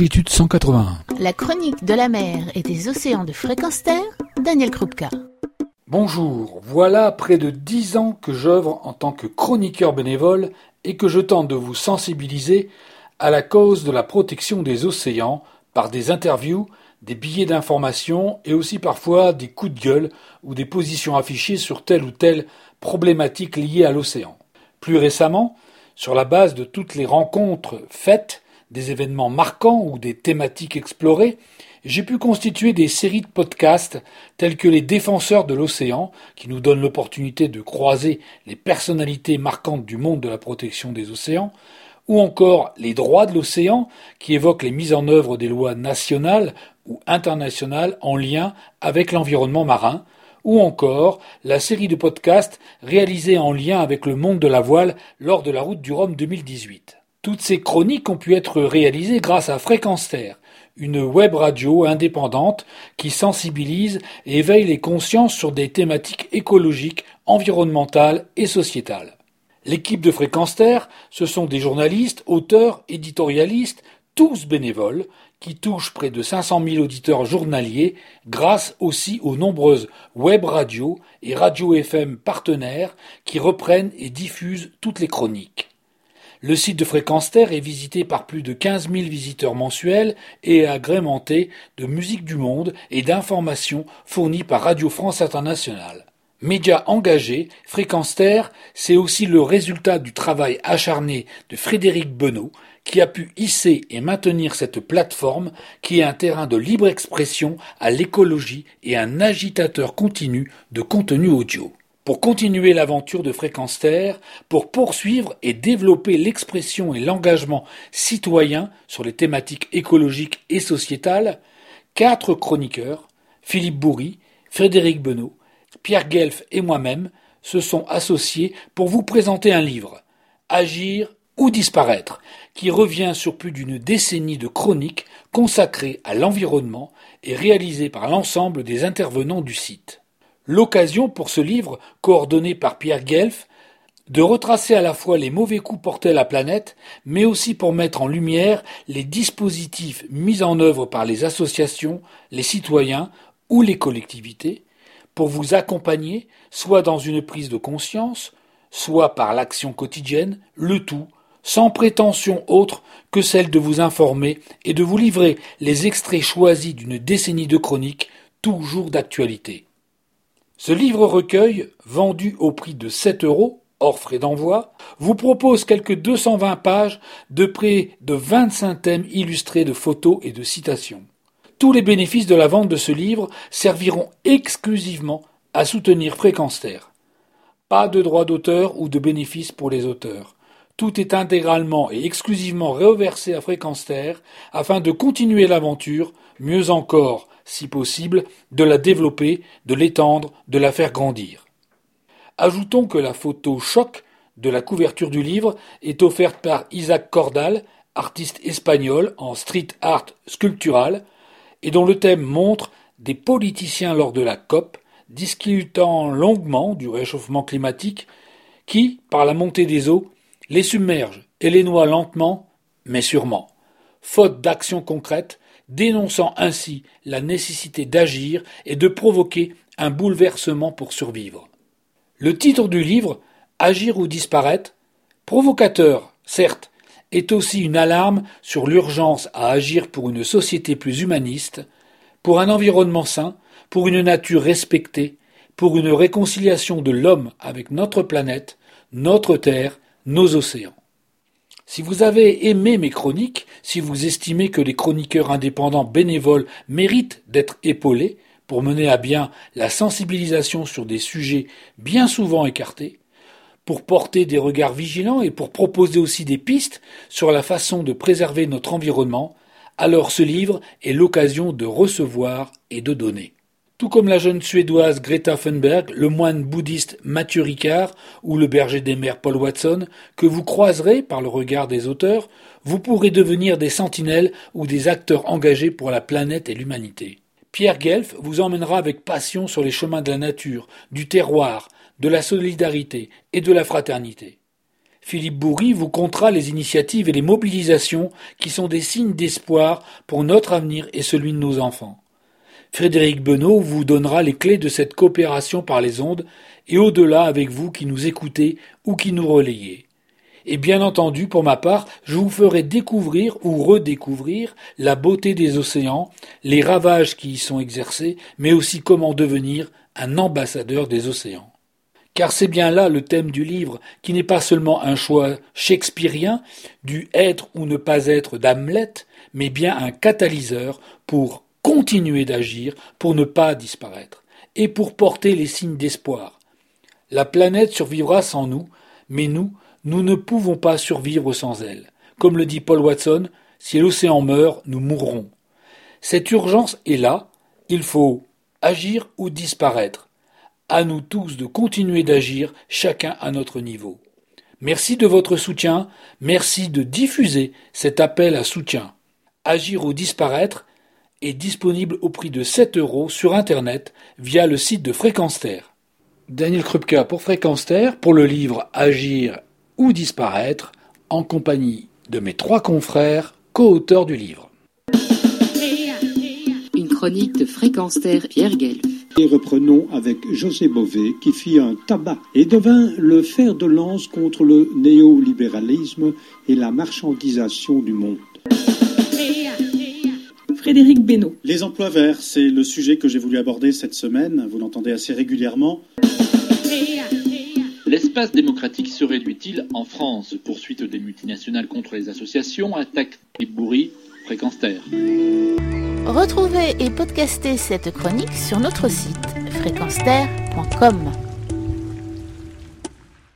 longitude 181. La chronique de la mer et des océans de fréquence terre, Daniel Krupka. Bonjour, voilà près de dix ans que j'œuvre en tant que chroniqueur bénévole et que je tente de vous sensibiliser à la cause de la protection des océans par des interviews, des billets d'information et aussi parfois des coups de gueule ou des positions affichées sur telle ou telle problématique liée à l'océan. Plus récemment, sur la base de toutes les rencontres faites, des événements marquants ou des thématiques explorées, j'ai pu constituer des séries de podcasts tels que les défenseurs de l'océan, qui nous donnent l'opportunité de croiser les personnalités marquantes du monde de la protection des océans, ou encore les droits de l'océan, qui évoquent les mises en œuvre des lois nationales ou internationales en lien avec l'environnement marin, ou encore la série de podcasts réalisés en lien avec le monde de la voile lors de la route du Rhum 2018. Toutes ces chroniques ont pu être réalisées grâce à Fréquence Terre, une web radio indépendante qui sensibilise et éveille les consciences sur des thématiques écologiques, environnementales et sociétales. L'équipe de Fréquence Terre, ce sont des journalistes, auteurs, éditorialistes, tous bénévoles, qui touchent près de 500 000 auditeurs journaliers grâce aussi aux nombreuses web radios et radio FM partenaires qui reprennent et diffusent toutes les chroniques. Le site de Fréquence Terre est visité par plus de 15 000 visiteurs mensuels et est agrémenté de musique du monde et d'informations fournies par Radio France Internationale. Média engagé, Fréquence Terre, c'est aussi le résultat du travail acharné de Frédéric Benot, qui a pu hisser et maintenir cette plateforme qui est un terrain de libre expression à l'écologie et un agitateur continu de contenu audio pour continuer l'aventure de Fréquence Terre, pour poursuivre et développer l'expression et l'engagement citoyen sur les thématiques écologiques et sociétales, quatre chroniqueurs, Philippe Bourry, Frédéric Benot, Pierre Guelf et moi-même, se sont associés pour vous présenter un livre, Agir ou disparaître, qui revient sur plus d'une décennie de chroniques consacrées à l'environnement et réalisées par l'ensemble des intervenants du site l'occasion pour ce livre, coordonné par Pierre Guelf, de retracer à la fois les mauvais coups portés à la planète, mais aussi pour mettre en lumière les dispositifs mis en œuvre par les associations, les citoyens ou les collectivités, pour vous accompagner, soit dans une prise de conscience, soit par l'action quotidienne, le tout, sans prétention autre que celle de vous informer et de vous livrer les extraits choisis d'une décennie de chroniques toujours d'actualité. Ce livre-recueil, vendu au prix de 7 euros, hors frais d'envoi, vous propose quelques 220 pages de près de 25 thèmes illustrés de photos et de citations. Tous les bénéfices de la vente de ce livre serviront exclusivement à soutenir Fréquence Terre. Pas de droits d'auteur ou de bénéfices pour les auteurs. Tout est intégralement et exclusivement reversé à Fréquence Terre afin de continuer l'aventure, mieux encore si possible, de la développer, de l'étendre, de la faire grandir. Ajoutons que la photo choc de la couverture du livre est offerte par Isaac Cordal, artiste espagnol en street art sculptural, et dont le thème montre des politiciens lors de la COP discutant longuement du réchauffement climatique qui, par la montée des eaux, les submerge et les noie lentement, mais sûrement. Faute d'action concrète, dénonçant ainsi la nécessité d'agir et de provoquer un bouleversement pour survivre. Le titre du livre, Agir ou disparaître, provocateur, certes, est aussi une alarme sur l'urgence à agir pour une société plus humaniste, pour un environnement sain, pour une nature respectée, pour une réconciliation de l'homme avec notre planète, notre terre, nos océans. Si vous avez aimé mes chroniques, si vous estimez que les chroniqueurs indépendants bénévoles méritent d'être épaulés pour mener à bien la sensibilisation sur des sujets bien souvent écartés, pour porter des regards vigilants et pour proposer aussi des pistes sur la façon de préserver notre environnement, alors ce livre est l'occasion de recevoir et de donner. Tout comme la jeune suédoise Greta Thunberg, le moine bouddhiste Mathieu Ricard ou le berger des mers Paul Watson, que vous croiserez par le regard des auteurs, vous pourrez devenir des sentinelles ou des acteurs engagés pour la planète et l'humanité. Pierre Guelf vous emmènera avec passion sur les chemins de la nature, du terroir, de la solidarité et de la fraternité. Philippe Bourri vous comptera les initiatives et les mobilisations qui sont des signes d'espoir pour notre avenir et celui de nos enfants. Frédéric Benoît vous donnera les clés de cette coopération par les ondes et au-delà avec vous qui nous écoutez ou qui nous relayez. Et bien entendu, pour ma part, je vous ferai découvrir ou redécouvrir la beauté des océans, les ravages qui y sont exercés, mais aussi comment devenir un ambassadeur des océans. Car c'est bien là le thème du livre, qui n'est pas seulement un choix shakespearien du être ou ne pas être d'Hamlet, mais bien un catalyseur pour continuer d'agir, pour ne pas disparaître, et pour porter les signes d'espoir. La planète survivra sans nous, mais nous, nous ne pouvons pas survivre sans elle. Comme le dit Paul Watson, si l'océan meurt, nous mourrons. Cette urgence est là, il faut agir ou disparaître. À nous tous de continuer d'agir, chacun à notre niveau. Merci de votre soutien, merci de diffuser cet appel à soutien. Agir ou disparaître est disponible au prix de 7 euros sur Internet via le site de Fréquence Terre. Daniel Krupka pour Fréquence Terre pour le livre Agir ou disparaître en compagnie de mes trois confrères co-auteurs du livre. Une chronique de Fréquence Terre Pierre Guelf. Et reprenons avec José Bové qui fit un tabac et devint le fer de lance contre le néolibéralisme et la marchandisation du monde. Frédéric Benoît. Les emplois verts, c'est le sujet que j'ai voulu aborder cette semaine. Vous l'entendez assez régulièrement. L'espace démocratique se réduit-il en France? Poursuite des multinationales contre les associations, attaque des bourris, fréquence terre. Retrouvez et podcastez cette chronique sur notre site fréquenceterre.com.